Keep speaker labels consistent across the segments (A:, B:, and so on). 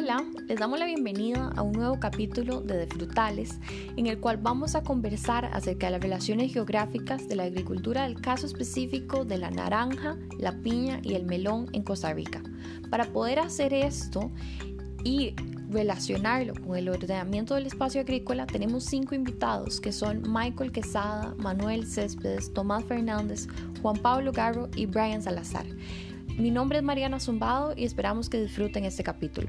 A: Hola, les damos la bienvenida a un nuevo capítulo de De Frutales, en el cual vamos a conversar acerca de las relaciones geográficas de la agricultura del caso específico de la naranja, la piña y el melón en Costa Rica. Para poder hacer esto y relacionarlo con el ordenamiento del espacio agrícola, tenemos cinco invitados que son Michael Quesada, Manuel Céspedes, Tomás Fernández, Juan Pablo Garro y Brian Salazar. Mi nombre es Mariana Zumbado y esperamos que disfruten este capítulo.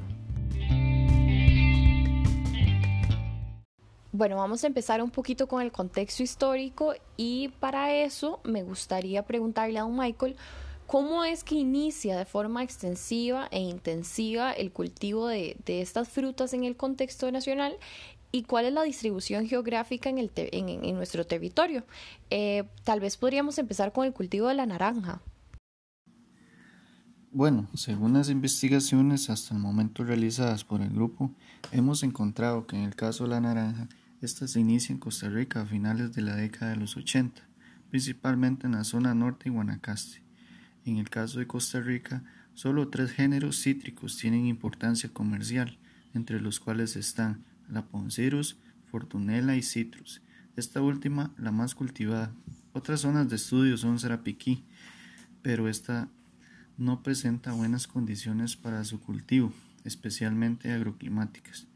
A: Bueno, vamos a empezar un poquito con el contexto histórico y para eso me gustaría preguntarle a un Michael cómo es que inicia de forma extensiva e intensiva el cultivo de, estas frutas en el contexto nacional y cuál es la distribución geográfica en, el en, nuestro territorio. Eh, tal vez podríamos empezar con el cultivo de la naranja.
B: Bueno, según las investigaciones hasta el momento realizadas por el grupo, hemos encontrado que en el caso de la naranja, esta se inicia en Costa Rica a finales de la década de los 80, principalmente en la zona norte y Guanacaste. En el caso de Costa Rica, solo tres géneros cítricos tienen importancia comercial, entre los cuales están la Poncirus, Fortunella y Citrus, esta última la más cultivada. Otras zonas de estudio son Sarapiquí, pero esta no presenta buenas condiciones para su cultivo, especialmente agroclimáticas.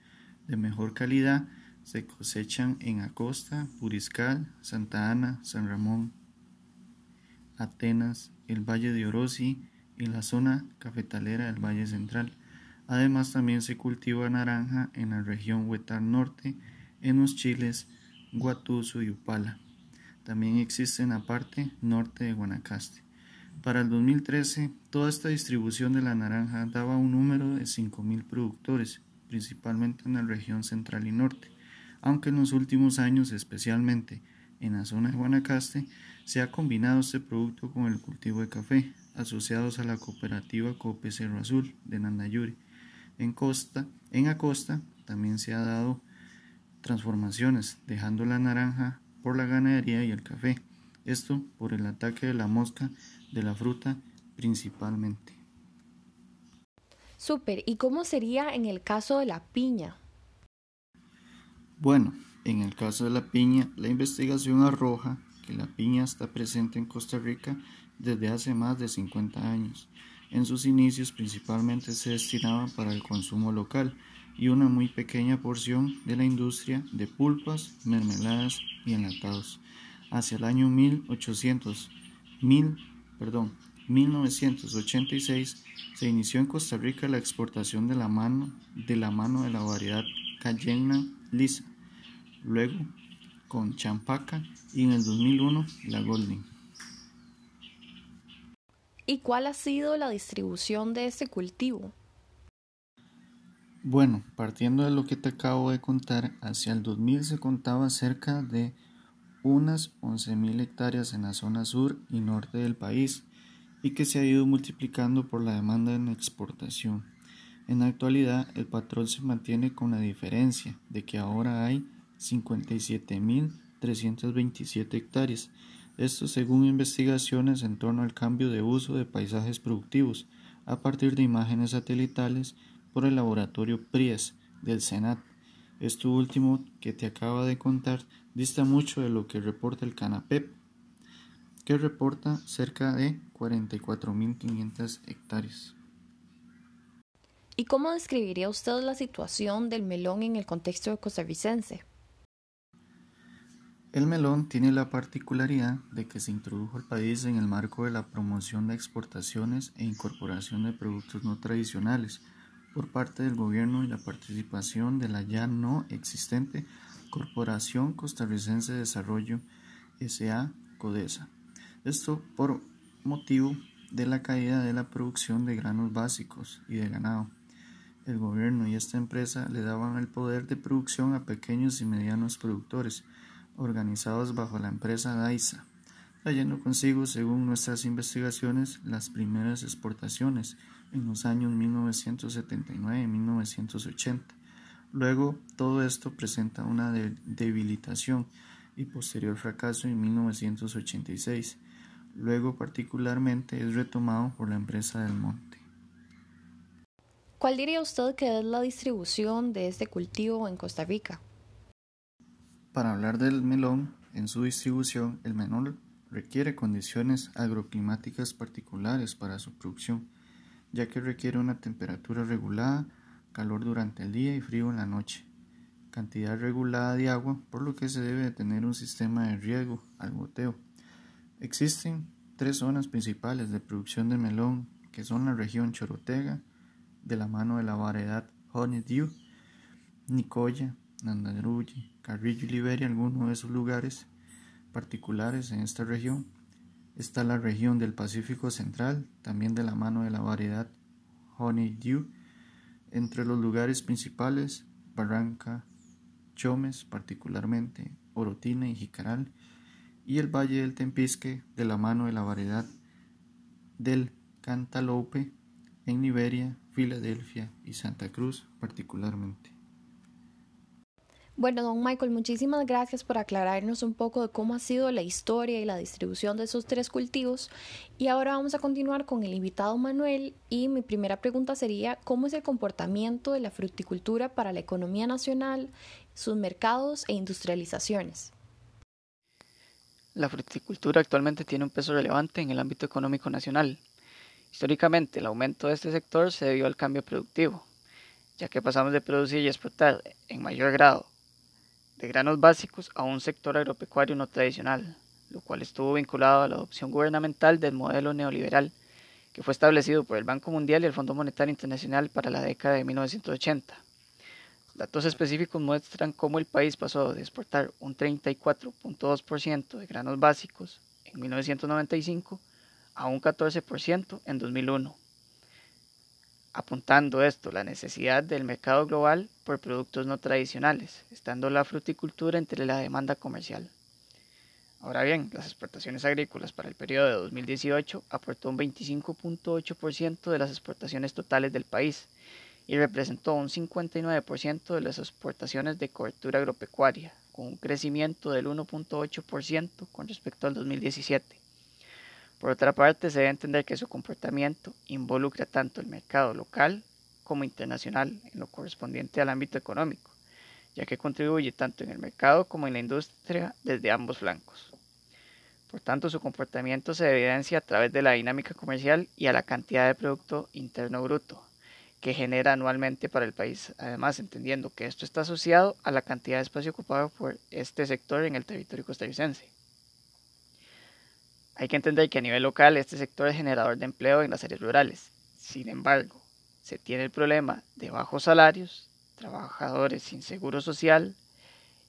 B: De mejor calidad se cosechan en Acosta, Puriscal, Santa Ana, San Ramón, Atenas, el Valle de Orosi y la zona cafetalera del Valle Central. Además también se cultiva naranja en la región Huetar Norte, en los chiles Guatuso y Upala. También existe en la parte norte de Guanacaste. Para el 2013, toda esta distribución de la naranja daba un número de 5.000 productores, principalmente en la región central y norte aunque en los últimos años, especialmente en la zona de Guanacaste, se ha combinado este producto con el cultivo de café, asociados a la cooperativa Cope Cerro Azul de Nandayuri. En Costa, en Acosta también se ha dado transformaciones, dejando la naranja por la ganadería y el café, esto por el ataque de la mosca de la fruta principalmente.
A: Super, ¿y cómo sería en el caso de la piña?
B: Bueno, en el caso de la piña, la investigación arroja que la piña está presente en Costa Rica desde hace más de 50 años. En sus inicios principalmente se destinaba para el consumo local y una muy pequeña porción de la industria de pulpas, mermeladas y enlatados. Hacia el año 1800, perdón, 1986 se inició en Costa Rica la exportación de la mano de la, mano de la variedad Cayena lisa luego con Champaca y en el 2001 la Golden.
A: ¿Y cuál ha sido la distribución de este cultivo?
B: Bueno, partiendo de lo que te acabo de contar, hacia el 2000 se contaba cerca de unas 11.000 hectáreas en la zona sur y norte del país y que se ha ido multiplicando por la demanda en exportación. En la actualidad, el patrón se mantiene con la diferencia de que ahora hay 57.327 hectáreas. Esto según investigaciones en torno al cambio de uso de paisajes productivos a partir de imágenes satelitales por el laboratorio PRIES del Senat. Esto último que te acaba de contar dista mucho de lo que reporta el CANAPEP, que reporta cerca de 44.500 hectáreas.
A: ¿Y cómo describiría usted la situación del melón en el contexto costarricense?
B: El melón tiene la particularidad de que se introdujo al país en el marco de la promoción de exportaciones e incorporación de productos no tradicionales por parte del gobierno y la participación de la ya no existente Corporación Costarricense de Desarrollo SA CODESA. Esto por motivo de la caída de la producción de granos básicos y de ganado. El gobierno y esta empresa le daban el poder de producción a pequeños y medianos productores, organizados bajo la empresa DAISA, trayendo consigo, según nuestras investigaciones, las primeras exportaciones en los años 1979 y 1980. Luego, todo esto presenta una debilitación y posterior fracaso en 1986. Luego, particularmente, es retomado por la empresa del Monte.
A: ¿Cuál diría usted que es la distribución de este cultivo en Costa Rica?
B: Para hablar del melón, en su distribución, el melón requiere condiciones agroclimáticas particulares para su producción, ya que requiere una temperatura regulada, calor durante el día y frío en la noche, cantidad regulada de agua, por lo que se debe de tener un sistema de riego al goteo. Existen tres zonas principales de producción de melón, que son la región Chorotega, de la mano de la variedad Honeydew, Nicoya, Nandarulli, Carrillo y Liberia, algunos de esos lugares particulares en esta región. Está la región del Pacífico Central, también de la mano de la variedad Honeydew. Entre los lugares principales, Barranca, Chomes particularmente, Orotina y Jicaral, y el Valle del Tempisque de la mano de la variedad del Cantalope en Liberia, Filadelfia y Santa Cruz particularmente.
A: Bueno, don Michael, muchísimas gracias por aclararnos un poco de cómo ha sido la historia y la distribución de esos tres cultivos. Y ahora vamos a continuar con el invitado Manuel y mi primera pregunta sería, ¿cómo es el comportamiento de la fruticultura para la economía nacional, sus mercados e industrializaciones?
C: La fruticultura actualmente tiene un peso relevante en el ámbito económico nacional. Históricamente, el aumento de este sector se debió al cambio productivo, ya que pasamos de producir y exportar en mayor grado de granos básicos a un sector agropecuario no tradicional, lo cual estuvo vinculado a la adopción gubernamental del modelo neoliberal que fue establecido por el Banco Mundial y el Fondo Monetario Internacional para la década de 1980. Datos específicos muestran cómo el país pasó de exportar un 34.2% de granos básicos en 1995 a un 14% en 2001 apuntando esto la necesidad del mercado global por productos no tradicionales, estando la fruticultura entre la demanda comercial. Ahora bien, las exportaciones agrícolas para el periodo de 2018 aportó un 25.8% de las exportaciones totales del país y representó un 59% de las exportaciones de cobertura agropecuaria, con un crecimiento del 1.8% con respecto al 2017. Por otra parte, se debe entender que su comportamiento involucra tanto el mercado local como internacional en lo correspondiente al ámbito económico, ya que contribuye tanto en el mercado como en la industria desde ambos flancos. Por tanto, su comportamiento se evidencia a través de la dinámica comercial y a la cantidad de Producto Interno Bruto que genera anualmente para el país, además entendiendo que esto está asociado a la cantidad de espacio ocupado por este sector en el territorio costarricense. Hay que entender que a nivel local este sector es generador de empleo en las áreas rurales. Sin embargo, se tiene el problema de bajos salarios, trabajadores sin seguro social,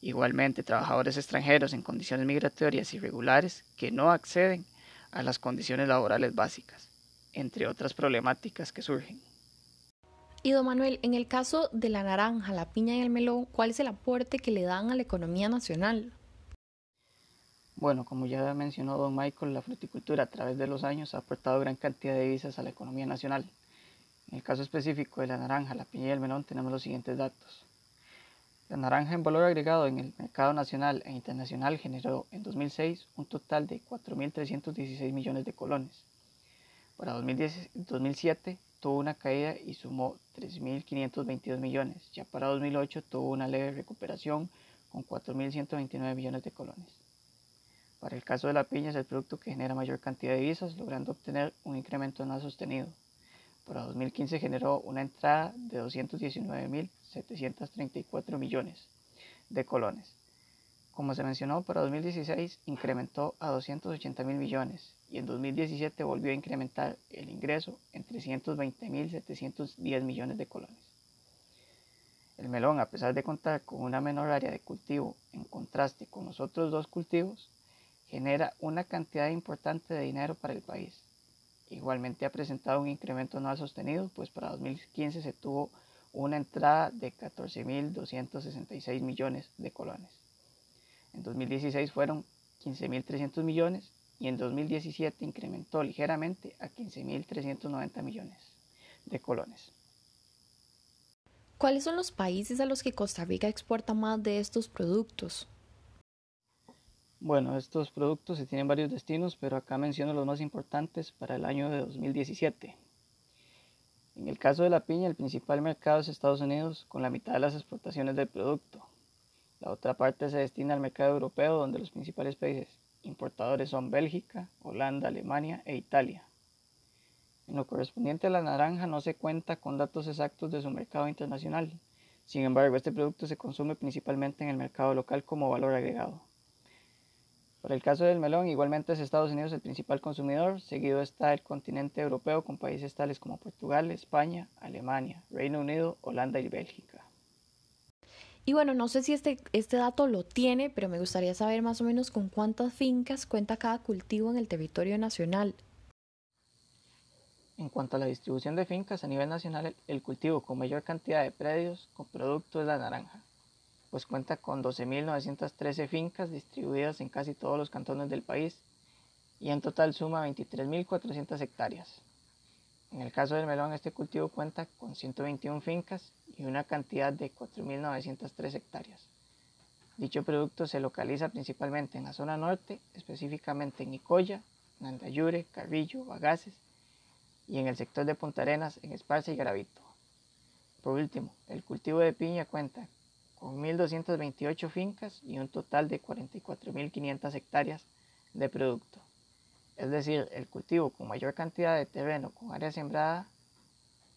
C: igualmente trabajadores extranjeros en condiciones migratorias irregulares que no acceden a las condiciones laborales básicas, entre otras problemáticas que surgen.
A: Y don Manuel, en el caso de la naranja, la piña y el melón, ¿cuál es el aporte que le dan a la economía nacional?
C: Bueno, como ya mencionó don Michael, la fruticultura a través de los años ha aportado gran cantidad de divisas a la economía nacional. En el caso específico de la naranja, la piña y el melón tenemos los siguientes datos. La naranja en valor agregado en el mercado nacional e internacional generó en 2006 un total de 4.316 millones de colones. Para 2007 tuvo una caída y sumó 3.522 millones. Ya para 2008 tuvo una leve recuperación con 4.129 millones de colones. Para el caso de la piña es el producto que genera mayor cantidad de divisas, logrando obtener un incremento no sostenido. Para 2015 generó una entrada de 219.734 millones de colones. Como se mencionó, para 2016 incrementó a 280.000 millones y en 2017 volvió a incrementar el ingreso en 320.710 millones de colones. El melón, a pesar de contar con una menor área de cultivo en contraste con los otros dos cultivos, genera una cantidad importante de dinero para el país. Igualmente ha presentado un incremento no sostenido, pues para 2015 se tuvo una entrada de 14.266 millones de colones. En 2016 fueron 15.300 millones y en 2017 incrementó ligeramente a 15.390 millones de colones.
A: ¿Cuáles son los países a los que Costa Rica exporta más de estos productos?
C: Bueno, estos productos se tienen varios destinos, pero acá menciono los más importantes para el año de 2017. En el caso de la piña, el principal mercado es Estados Unidos, con la mitad de las exportaciones del producto. La otra parte se destina al mercado europeo, donde los principales países importadores son Bélgica, Holanda, Alemania e Italia. En lo correspondiente a la naranja no se cuenta con datos exactos de su mercado internacional. Sin embargo, este producto se consume principalmente en el mercado local como valor agregado. Para el caso del melón, igualmente es Estados Unidos el principal consumidor, seguido está el continente europeo con países tales como Portugal, España, Alemania, Reino Unido, Holanda y Bélgica.
A: Y bueno, no sé si este, este dato lo tiene, pero me gustaría saber más o menos con cuántas fincas cuenta cada cultivo en el territorio nacional.
C: En cuanto a la distribución de fincas a nivel nacional, el cultivo con mayor cantidad de predios con producto es la naranja, pues cuenta con 12.913 fincas distribuidas en casi todos los cantones del país y en total suma 23.400 hectáreas. En el caso del melón, este cultivo cuenta con 121 fincas y una cantidad de 4.903 hectáreas. Dicho producto se localiza principalmente en la zona norte, específicamente en Nicoya, Nandayure, Carrillo, Bagaces y en el sector de Punta Arenas, en Esparza y Garavito. Por último, el cultivo de piña cuenta con 1.228 fincas y un total de 44.500 hectáreas de producto. Es decir, el cultivo con mayor cantidad de terreno con área sembrada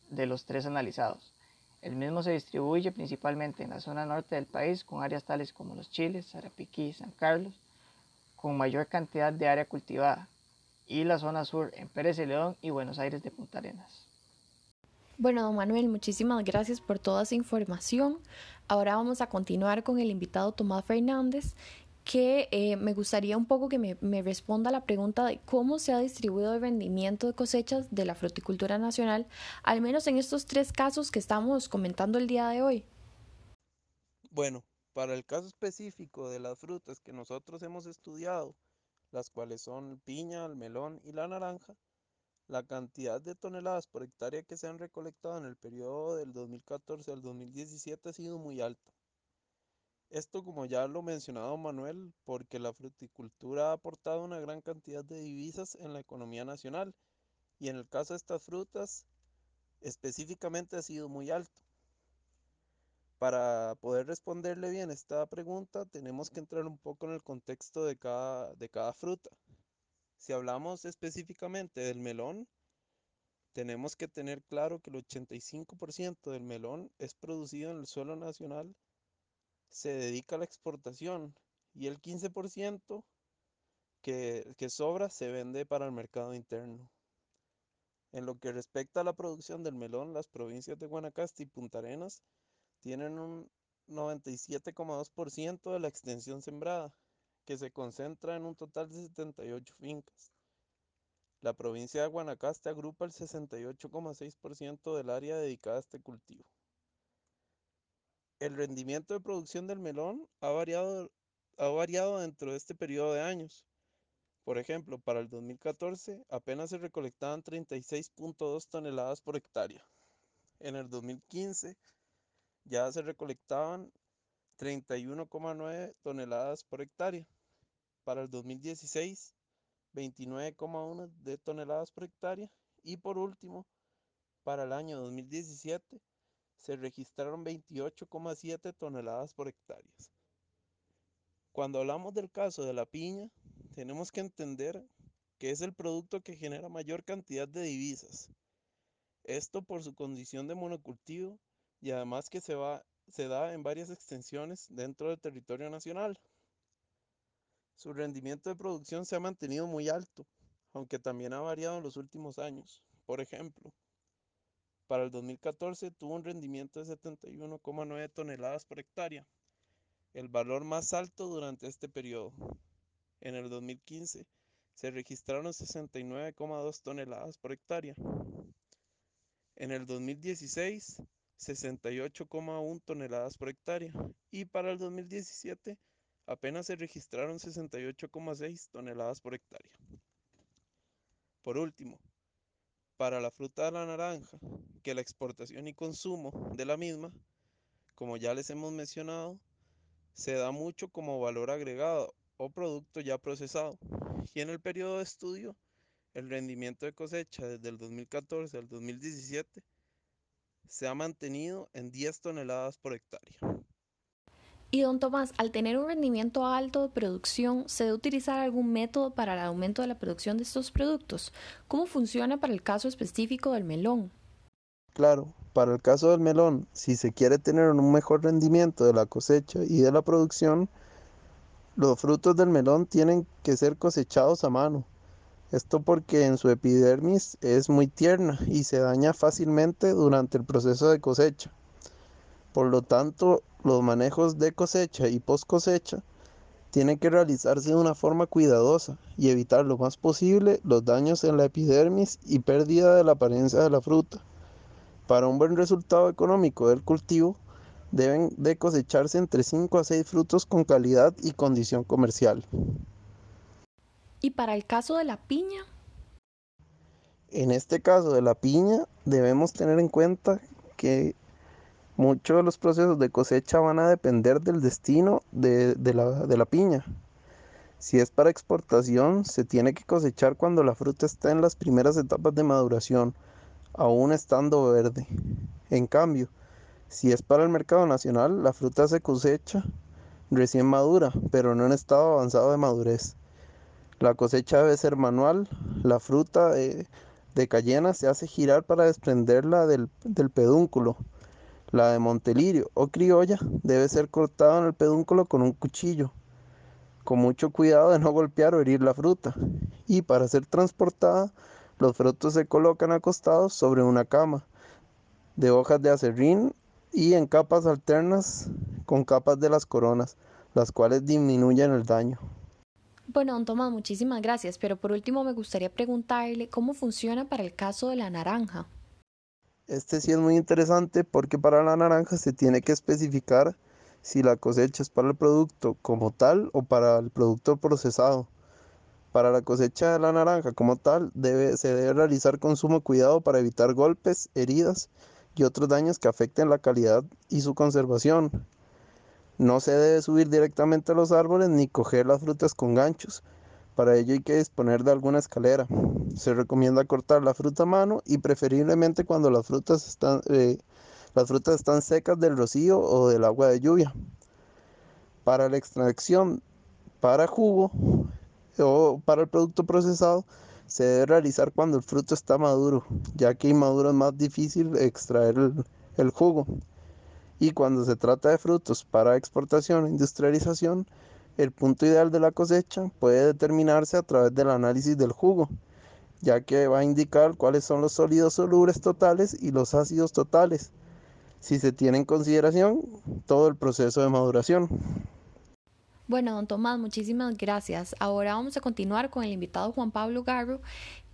C: de los tres analizados. El mismo se distribuye principalmente en la zona norte del país con áreas tales como Los Chiles, Sarapiquí, San Carlos, con mayor cantidad de área cultivada, y la zona sur en Pérez León y Buenos Aires de Punta Arenas.
A: Bueno, don Manuel, muchísimas gracias por toda esa información. Ahora vamos a continuar con el invitado Tomás Fernández, que eh, me gustaría un poco que me, me, responda la pregunta de cómo se ha distribuido el rendimiento de cosechas de la fruticultura nacional, al menos en estos tres casos que estamos comentando el día de hoy.
D: Bueno, para el caso específico de las frutas que nosotros hemos estudiado, las cuales son piña, el melón y la naranja, la cantidad de toneladas por hectárea que se han recolectado en el periodo del 2014 al 2017 ha sido muy alta. Esto como ya lo mencionado Manuel, porque la fruticultura ha aportado una gran cantidad de divisas en la economía nacional y en el caso de estas frutas específicamente ha sido muy alto. Para poder responderle bien esta pregunta, tenemos que entrar un poco en el contexto de cada, de cada fruta. Si hablamos específicamente del melón, tenemos que tener claro que el 85% del melón es producido en el suelo nacional, se dedica a la exportación y el 15% que, que sobra se vende para el mercado interno. En lo que respecta a la producción del melón, las provincias de Guanacaste y Punta Arenas tienen un 97,2% de la extensión sembrada, que se concentra en un total de 78 fincas. La provincia de Guanacaste agrupa el 68,6% del área dedicada a este cultivo. El rendimiento de producción del melón ha variado, ha variado dentro de este periodo de años. Por ejemplo, para el 2014 apenas se recolectaban 36.2 toneladas por hectárea. En el 2015 ya se recolectaban 31,9 toneladas por hectárea. Para el 2016, 29,1 de toneladas por hectárea. Y por último, para el año 2017, se registraron 28,7 toneladas por hectárea. Cuando hablamos del caso de la piña, tenemos que entender que es el producto que genera mayor cantidad de divisas. Esto por su condición de monocultivo y además que se, va, se da en varias extensiones dentro del territorio nacional. Su rendimiento de producción se ha mantenido muy alto, aunque también ha variado en los últimos años. Por ejemplo, para el 2014 tuvo un rendimiento de 71,9 toneladas por hectárea, el valor más alto durante este periodo. En el 2015 se registraron 69,2 toneladas por hectárea. En el 2016 68,1 toneladas por hectárea y para el 2017 apenas se registraron 68,6 toneladas por hectárea. Por último, para la fruta de la naranja, que la exportación y consumo de la misma, como ya les hemos mencionado, se da mucho como valor agregado o producto ya procesado. Y en el periodo de estudio, el rendimiento de cosecha desde el 2014 al 2017 se ha mantenido en 10 toneladas por hectárea.
A: Y don Tomás, al tener un rendimiento alto de producción, ¿se debe utilizar algún método para el aumento de la producción de estos productos? ¿Cómo funciona para el caso específico del melón?
D: Claro, para el caso del melón, si se quiere tener un mejor rendimiento de la cosecha y de la producción, los frutos del melón tienen que ser cosechados a mano. Esto porque en su epidermis es muy tierna y se daña fácilmente durante el proceso de cosecha. Por lo tanto, los manejos de cosecha y post cosecha tienen que realizarse de una forma cuidadosa y evitar lo más posible los daños en la epidermis y pérdida de la apariencia de la fruta. Para un buen resultado económico del cultivo, deben de cosecharse entre 5 a 6 frutos con calidad y condición comercial.
A: ¿Y para el caso de la piña?
D: En este caso de la piña, debemos tener en cuenta que Muchos de los procesos de cosecha van a depender del destino de, la, piña. Si es para exportación, se tiene que cosechar cuando la fruta está en las primeras etapas de maduración, aún estando verde. En cambio, si es para el mercado nacional, la fruta se cosecha recién madura, pero no en estado avanzado de madurez. La cosecha debe ser manual, la fruta de, cayena se hace girar para desprenderla del pedúnculo la de Montelirio o criolla debe ser cortada en el pedúnculo con un cuchillo, con mucho cuidado de no golpear o herir la fruta. Y para ser transportada, los frutos se colocan acostados sobre una cama de hojas de acerrín y en capas alternas con capas de las coronas, las cuales disminuyen el daño.
A: Bueno, don Tomás, muchísimas gracias, pero por último me gustaría preguntarle cómo funciona para el caso de la naranja.
D: Este sí es muy interesante porque para la naranja se tiene que especificar si la cosecha es para el producto como tal o para el producto procesado. Para la cosecha de la naranja como tal debe, se debe realizar con sumo cuidado para evitar golpes, heridas y otros daños que afecten la calidad y su conservación. No se debe subir directamente a los árboles ni coger las frutas con ganchos, para ello hay que disponer de alguna escalera. Se recomienda cortar la fruta a mano y preferiblemente cuando las frutas están, eh, las frutas están secas del rocío o del agua de lluvia. Para la extracción para jugo o para el producto procesado se debe realizar cuando el fruto está maduro, ya que inmaduro es más difícil extraer el, jugo. Y cuando se trata de frutos para exportación e industrialización, el punto ideal de la cosecha puede determinarse a través del análisis del jugo, ya que va a indicar cuáles son los sólidos solubles totales y los ácidos totales, si se tiene en consideración todo el proceso de maduración.
A: Bueno, don Tomás, muchísimas gracias. Ahora vamos a continuar con el invitado Juan Pablo Garro,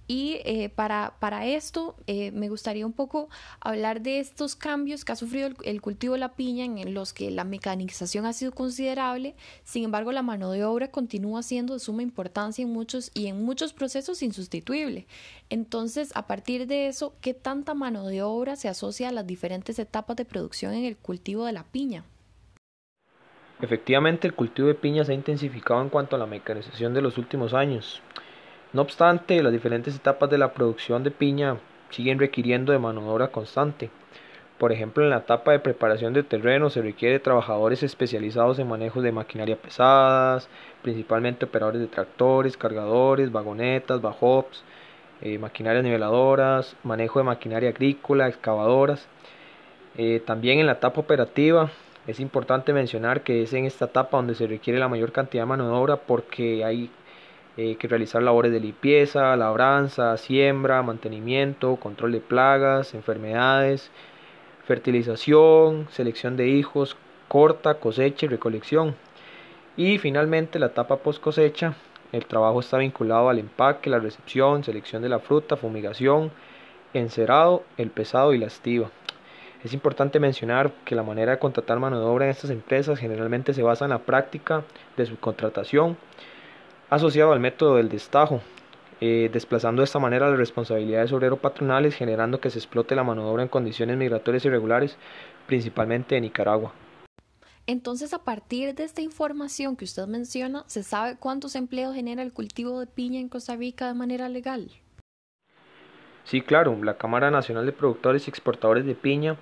A: y eh, para, para, esto eh, me gustaría un poco hablar de estos cambios que ha sufrido el, cultivo de la piña en los que la mecanización ha sido considerable, sin embargo la mano de obra continúa siendo de suma importancia en muchos y en muchos procesos insustituible. Entonces, a partir de eso, ¿qué tanta mano de obra se asocia a las diferentes etapas de producción en el cultivo de la piña?
E: Efectivamente, el cultivo de piña se ha intensificado en cuanto a la mecanización de los últimos años. No obstante, las diferentes etapas de la producción de piña siguen requiriendo de mano de obra constante. Por ejemplo, en la etapa de preparación de terreno se requiere trabajadores especializados en manejo de maquinaria pesadas, principalmente operadores de tractores, cargadores, vagonetas, bajops, eh, maquinarias niveladoras, manejo de maquinaria agrícola, excavadoras. Eh, también en la etapa operativa es importante mencionar que es en esta etapa donde se requiere la mayor cantidad de mano de obra porque hay eh, que realizar labores de limpieza, labranza, siembra, mantenimiento, control de plagas, enfermedades, fertilización, selección de hijos, corta, cosecha y recolección. Y finalmente la etapa post cosecha, el trabajo está vinculado al empaque, la recepción, selección de la fruta, fumigación, encerado, el pesado y la estiva. Es importante mencionar que la manera de contratar mano de obra en estas empresas generalmente se basa en la práctica de su contratación asociado al método del destajo, eh, desplazando de esta manera las responsabilidades obrero-patronales, generando que se explote la mano de obra en condiciones migratorias irregulares, principalmente en Nicaragua.
A: Entonces, a partir de esta información que usted menciona, ¿se sabe cuántos empleos genera el cultivo de piña en Costa Rica de manera legal?
E: Sí, claro, la Cámara Nacional de Productores y Exportadores de Piña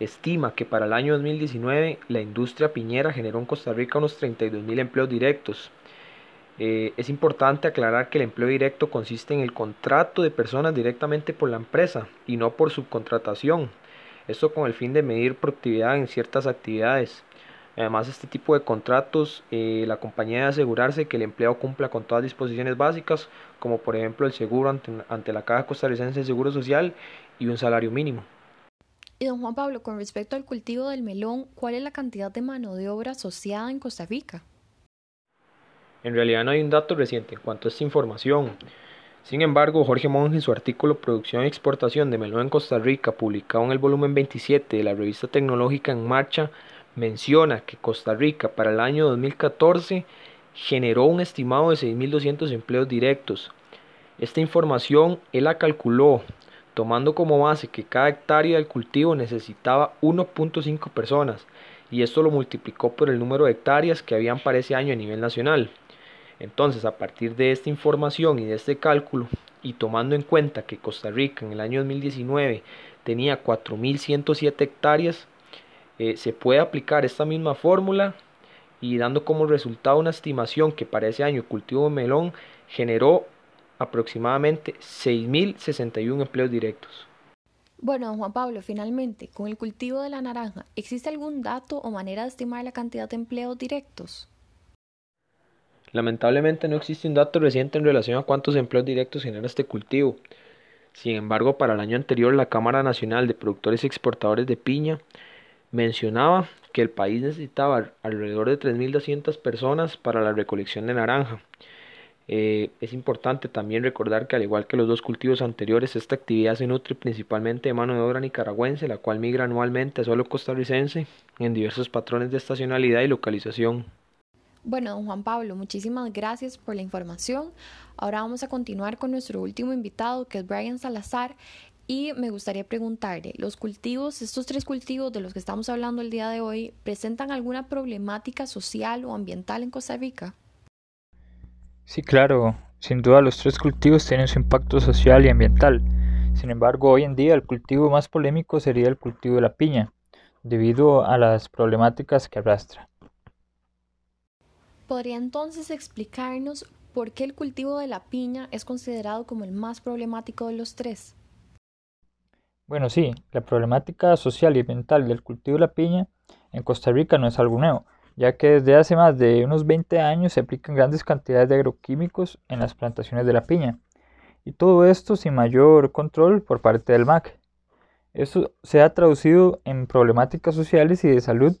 E: estima que para el año 2019 la industria piñera generó en Costa Rica unos 32 mil empleos directos. Eh, es importante aclarar que el empleo directo consiste en el contrato de personas directamente por la empresa y no por subcontratación. Esto con el fin de medir productividad en ciertas actividades. Además, este tipo de contratos, eh, la compañía debe asegurarse que el empleado cumpla con todas las disposiciones básicas, como por ejemplo el seguro ante, ante la Caja Costarricense de Seguro Social y un salario mínimo.
A: Y don Juan Pablo, con respecto al cultivo del melón, ¿cuál es la cantidad de mano de obra asociada en Costa Rica?
E: En realidad no hay un dato reciente en cuanto a esta información. Sin embargo, Jorge Monge en su artículo Producción y exportación de melón en Costa Rica, publicado en el volumen 27 de la revista tecnológica En Marcha, menciona que Costa Rica para el año 2014 generó un estimado de 6.200 empleos directos. Esta información él la calculó tomando como base que cada hectárea del cultivo necesitaba 1.5 personas y esto lo multiplicó por el número de hectáreas que habían para ese año a nivel nacional. Entonces, a partir de esta información y de este cálculo, y tomando en cuenta que Costa Rica en el año 2019 tenía 4.107 hectáreas, eh, se puede aplicar esta misma fórmula y dando como resultado una estimación que para ese año el cultivo de melón generó aproximadamente 6.061 empleos directos.
A: Bueno, Juan Pablo, finalmente, con el cultivo de la naranja, ¿existe algún dato o manera de estimar la cantidad de empleos directos?
E: Lamentablemente no existe un dato reciente en relación a cuántos empleos directos genera este cultivo. Sin embargo, para el año anterior la Cámara Nacional de Productores y Exportadores de Piña mencionaba que el país necesitaba alrededor de 3.200 personas para la recolección de naranja. Eh, es importante también recordar que al igual que los dos cultivos anteriores, esta actividad se nutre principalmente de mano de obra nicaragüense, la cual migra anualmente a suelo costarricense en diversos patrones de estacionalidad y localización.
A: Bueno, don Juan Pablo, muchísimas gracias por la información. Ahora vamos a continuar con nuestro último invitado, que es Brian Salazar. Y me gustaría preguntarle, ¿los cultivos, estos tres cultivos de los que estamos hablando el día de hoy, presentan alguna problemática social o ambiental en Costa Rica?
F: Sí, claro, sin duda los tres cultivos tienen su impacto social y ambiental. Sin embargo, hoy en día el cultivo más polémico sería el cultivo de la piña, debido a las problemáticas que arrastra.
A: ¿Podría entonces explicarnos por qué el cultivo de la piña es considerado como el más problemático de los tres?
F: Bueno, sí, la problemática social y ambiental del cultivo de la piña en Costa Rica no es algo nuevo, ya que desde hace más de unos 20 años se aplican grandes cantidades de agroquímicos en las plantaciones de la piña, y todo esto sin mayor control por parte del MAC. Esto se ha traducido en problemáticas sociales y de salud,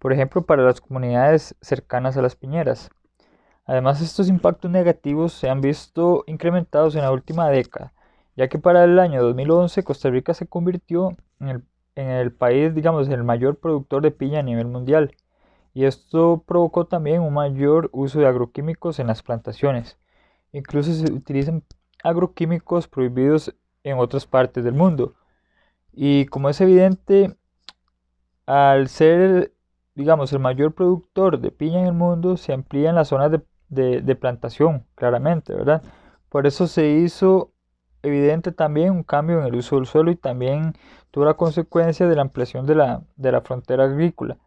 F: por ejemplo, para las comunidades cercanas a las piñeras. Además, estos impactos negativos se han visto incrementados en la última década, ya que para el año 2011 Costa Rica se convirtió en el, país, digamos, el mayor productor de piña a nivel mundial y esto provocó también un mayor uso de agroquímicos en las plantaciones. Incluso se utilizan agroquímicos prohibidos en otras partes del mundo. Y como es evidente, al ser, digamos, el mayor productor de piña en el mundo, se amplían las zonas de, de, plantación, claramente, ¿verdad? Por eso se hizo evidente también un cambio en el uso del suelo y también tuvo la consecuencia de la ampliación de la, de la frontera agrícola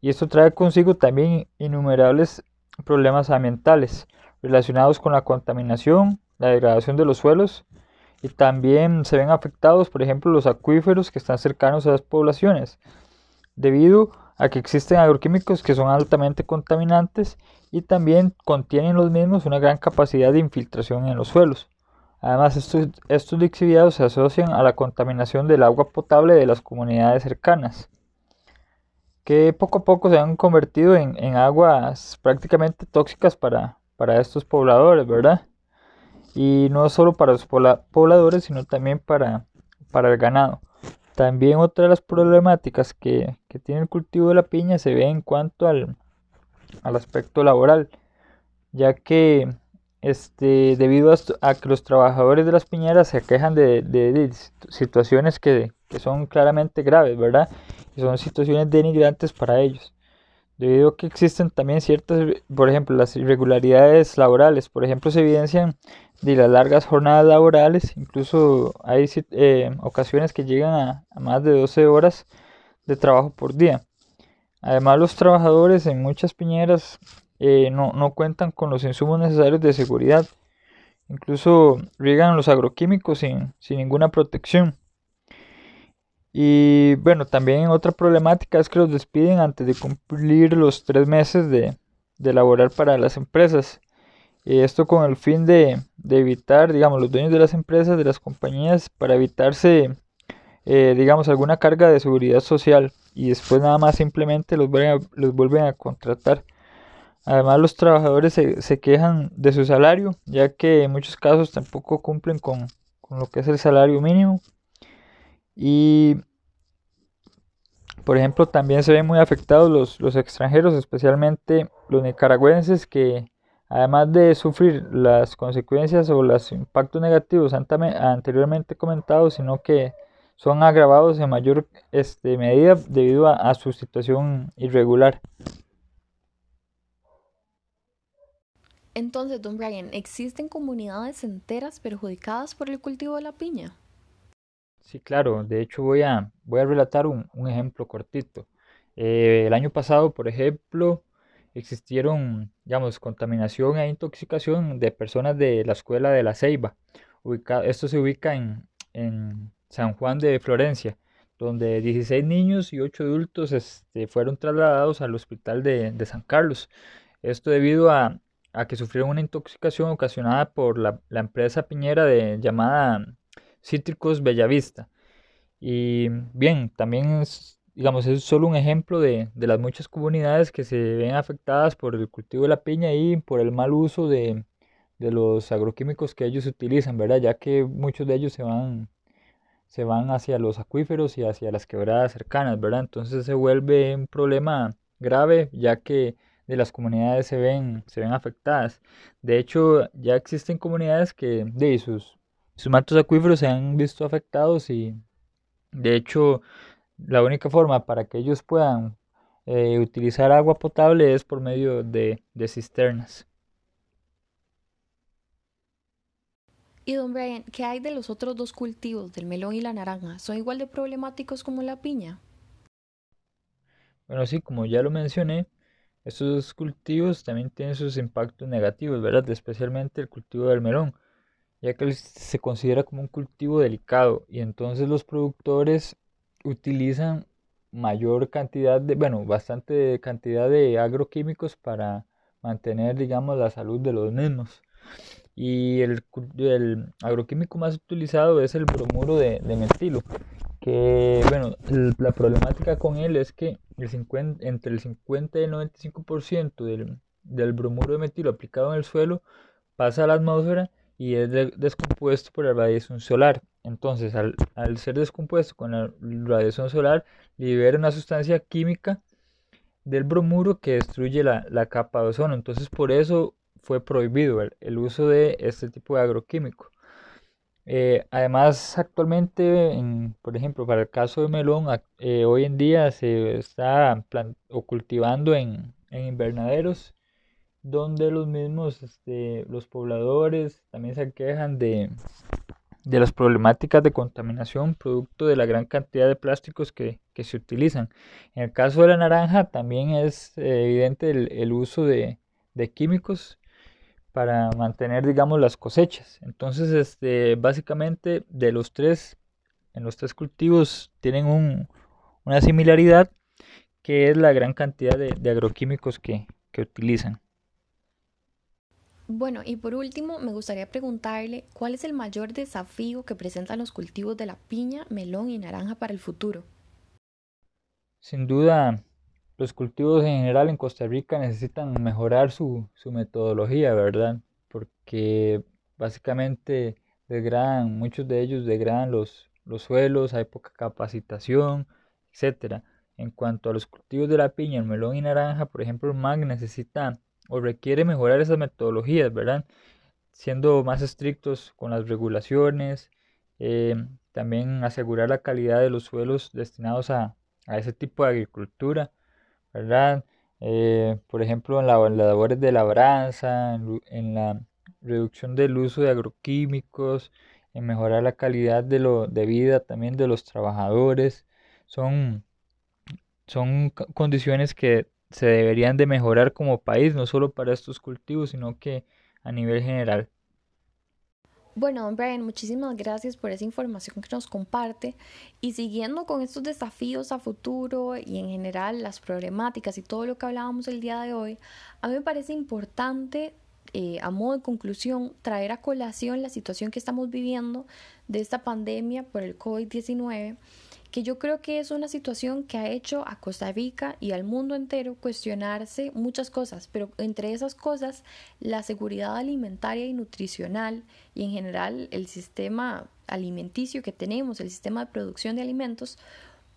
F: y esto trae consigo también innumerables problemas ambientales relacionados con la contaminación, la degradación de los suelos y también se ven afectados, por ejemplo, los acuíferos que están cercanos a las poblaciones, debido a que existen agroquímicos que son altamente contaminantes y también contienen los mismos una gran capacidad de infiltración en los suelos. Además, estos, estos se asocian a la contaminación del agua potable de las comunidades cercanas que poco a poco se han convertido en, aguas prácticamente tóxicas para, para, estos pobladores, ¿verdad? Y no solo para los pobladores, sino también para, para el ganado. También otra de las problemáticas que, tiene el cultivo de la piña se ve en cuanto al, aspecto laboral, ya que este, debido a, que los trabajadores de las piñeras se quejan de, situaciones que, que, son claramente graves, ¿verdad? y son situaciones denigrantes para ellos, debido a que existen también ciertas, por ejemplo, las irregularidades laborales, por ejemplo, se evidencian de las largas jornadas laborales, incluso hay eh, ocasiones que llegan a, más de 12 horas de trabajo por día. Además, los trabajadores en muchas piñeras eh, no, no, cuentan con los insumos necesarios de seguridad. Incluso riegan los agroquímicos sin, sin ninguna protección. Y bueno, también otra problemática es que los despiden antes de cumplir los tres meses de, de laborar para las empresas. Esto con el fin de, evitar, digamos, los dueños de las empresas, de las compañías, para evitarse, eh, digamos, alguna carga de seguridad social. Y después nada más simplemente los vuelven a, los vuelven a contratar. Además, los trabajadores se, quejan de su salario, ya que en muchos casos tampoco cumplen con, lo que es el salario mínimo. Y por ejemplo, también se ven muy afectados los extranjeros, especialmente los nicaragüenses, que además de sufrir las consecuencias o los impactos negativos anteriormente comentados, sino que son agravados en mayor este, medida debido a, a su situación irregular.
A: Entonces, don Brian, ¿existen comunidades enteras perjudicadas por el cultivo de la piña?
F: Sí, claro. De hecho, voy a, voy a relatar un, un ejemplo cortito. Eh, el año pasado, por ejemplo, existieron, digamos, contaminación e intoxicación de personas de la escuela de La Ceiba. esto se ubica en, en, San Juan de Florencia, donde 16 niños y 8 adultos este, fueron trasladados al hospital de, de San Carlos. Esto debido a, a, que sufrieron una intoxicación ocasionada por la, la empresa piñera de, llamada Cítricos Bellavista. Y bien, también es, digamos, es solo un ejemplo de, de, las muchas comunidades que se ven afectadas por el cultivo de la piña y por el mal uso de, de los agroquímicos que ellos utilizan, ¿verdad? Ya que muchos de ellos se van, se van hacia los acuíferos y hacia las quebradas cercanas, ¿verdad? Entonces se vuelve un problema grave ya que de las comunidades se ven, se ven afectadas. De hecho, ya existen comunidades que de sus sus mantos acuíferos se han visto afectados y de hecho la única forma para que ellos puedan eh, utilizar agua potable es por medio de, de cisternas.
A: Y don Brian, ¿qué hay de los otros dos cultivos, del melón y la naranja? ¿Son igual de problemáticos como la piña?
F: Bueno, sí, como ya lo mencioné, estos dos cultivos también tienen sus impactos negativos, ¿verdad? Especialmente el cultivo del melón ya que se considera como un cultivo delicado y entonces los productores utilizan mayor cantidad de, bueno, bastante cantidad de agroquímicos para mantener, digamos, la salud de los mismos. Y el, el agroquímico más utilizado es el bromuro de, metilo, que, bueno, la problemática con él es que el 50, entre el 50 y el 95% del, del bromuro de metilo aplicado en el suelo pasa a la atmósfera y es descompuesto por la radiación solar. Entonces, al, ser descompuesto con la radiación solar, libera una sustancia química del bromuro que destruye la, capa de ozono. Entonces, por eso fue prohibido el, uso de este tipo de agroquímico. Eh, además, actualmente, por ejemplo, para el caso de melón, eh, hoy en día se está o cultivando en, en invernaderos donde los mismos, este, los pobladores también se quejan de, de las problemáticas de contaminación producto de la gran cantidad de plásticos que, que se utilizan. En el caso de la naranja también es eh, evidente el, el uso de, de, químicos para mantener, digamos, las cosechas. Entonces, este, básicamente de los tres, en los tres cultivos tienen un, una similaridad que es la gran cantidad de, de agroquímicos que, que utilizan.
A: Bueno, y por último, me gustaría preguntarle cuál es el mayor desafío que presentan los cultivos de la piña, melón y naranja para el futuro.
F: Sin duda, los cultivos en general en Costa Rica necesitan mejorar su, su metodología, ¿verdad? Porque básicamente degradan, muchos de ellos degradan los, los suelos, hay poca capacitación, etc. En cuanto a los cultivos de la piña, el melón y naranja, por ejemplo, el MAG necesita o requiere mejorar esas metodologías, ¿verdad? Siendo más estrictos con las regulaciones, eh, también asegurar la calidad de los suelos destinados a, ese tipo de agricultura, ¿verdad? Eh, por ejemplo, en, las labores de labranza, en, la reducción del uso de agroquímicos, en mejorar la calidad de, lo, de vida también de los trabajadores. Son, son condiciones que se deberían de mejorar como país, no solo para estos cultivos, sino que a nivel general.
A: Bueno, Brian, muchísimas gracias por esa información que nos comparte. Y siguiendo con estos desafíos a futuro y en general las problemáticas y todo lo que hablábamos el día de hoy, a mí me parece importante, eh, a modo de conclusión, traer a colación la situación que estamos viviendo de esta pandemia por el COVID-19 que yo creo que es una situación que ha hecho a Costa Rica y al mundo entero cuestionarse muchas cosas, pero entre esas cosas la seguridad alimentaria y nutricional y en general el sistema alimenticio que tenemos, el sistema de producción de alimentos,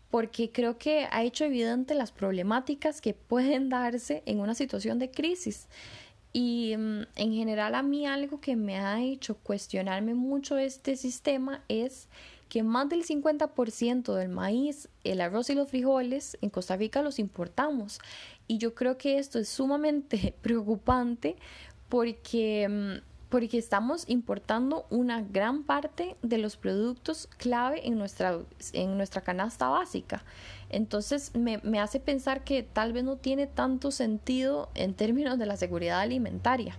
A: porque creo que ha hecho evidente las problemáticas que pueden darse en una situación de crisis. Y mm, en general a mí algo que me ha hecho cuestionarme mucho este sistema es que más del 50% del maíz, el arroz y los frijoles en Costa Rica los importamos. Y yo creo que esto es sumamente preocupante porque, mm, porque estamos importando una gran parte de los productos clave en nuestra, en nuestra canasta básica. Entonces me, me hace pensar que tal vez no tiene tanto sentido en términos de la seguridad alimentaria.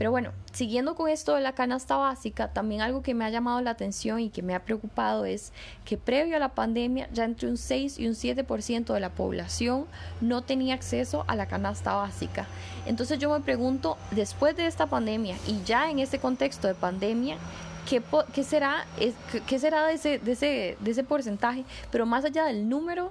A: Pero bueno, siguiendo con esto de la canasta básica, también algo que me ha llamado la atención y que me ha preocupado es que previo a la pandemia ya entre un 6 y un 7% de la población no tenía acceso a la canasta básica. Entonces yo me pregunto, después de esta pandemia y ya en este contexto de pandemia, ¿Qué, qué será de, ese, de, ese, de ese porcentaje? Pero más allá del número,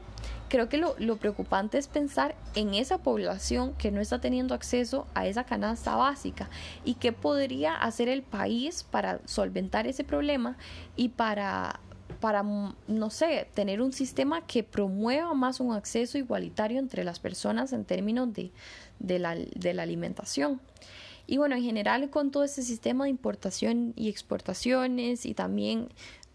A: creo que lo, preocupante es pensar en esa población que no está teniendo acceso a esa canasta básica y qué podría hacer el país para solventar ese problema y para para, no sé, tener un sistema que promueva más un acceso igualitario entre las personas en términos de, de, la, de la alimentación. Y bueno, en general con todo ese sistema de importación y exportaciones y también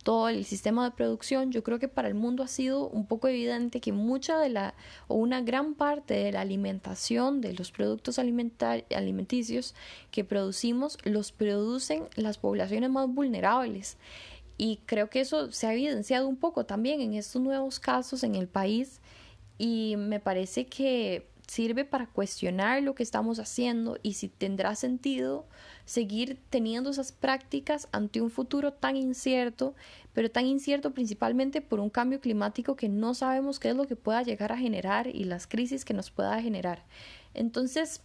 A: todo el sistema de producción, yo creo que para el mundo ha sido un poco evidente que mucha de la o una gran parte de la alimentación de los productos alimenticios que producimos los producen las poblaciones más vulnerables. Y creo que eso se ha evidenciado un poco también en estos nuevos casos en el país y me parece que sirve para cuestionar lo que estamos haciendo y si tendrá sentido seguir teniendo esas prácticas ante un futuro tan incierto, pero tan incierto principalmente por un cambio climático que no sabemos qué es lo que pueda llegar a generar y las crisis que nos pueda generar. Entonces,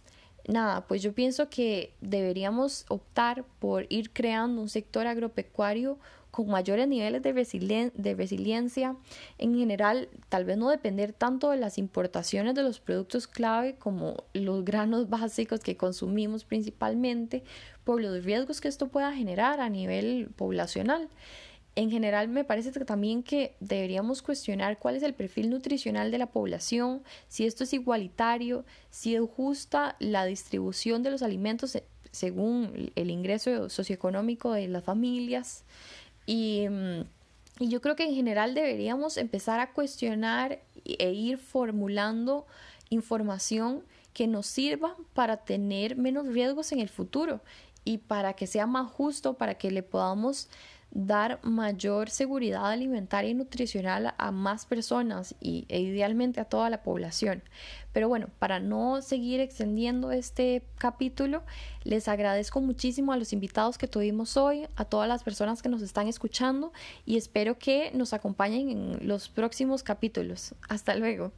A: nada, pues yo pienso que deberíamos optar por ir creando un sector agropecuario con mayores niveles de, resiliencia, en general, tal vez no depender tanto de las importaciones de los productos clave como los granos básicos que consumimos principalmente, por los riesgos que esto pueda generar a nivel poblacional. En general me parece también que deberíamos cuestionar cuál es el perfil nutricional de la población, si esto es igualitario, si es justa la distribución de los alimentos según el ingreso socioeconómico de las familias. Y, mm, y yo creo que en general deberíamos empezar a cuestionar e ir formulando información que nos sirva para tener menos riesgos en el futuro y para que sea más justo, para que le podamos dar mayor seguridad alimentaria y nutricional a más personas y, e idealmente a toda la población. Pero bueno, para no seguir extendiendo este capítulo, les agradezco muchísimo a los invitados que tuvimos hoy, a todas las personas que nos están escuchando y espero que nos acompañen en los próximos capítulos. Hasta luego.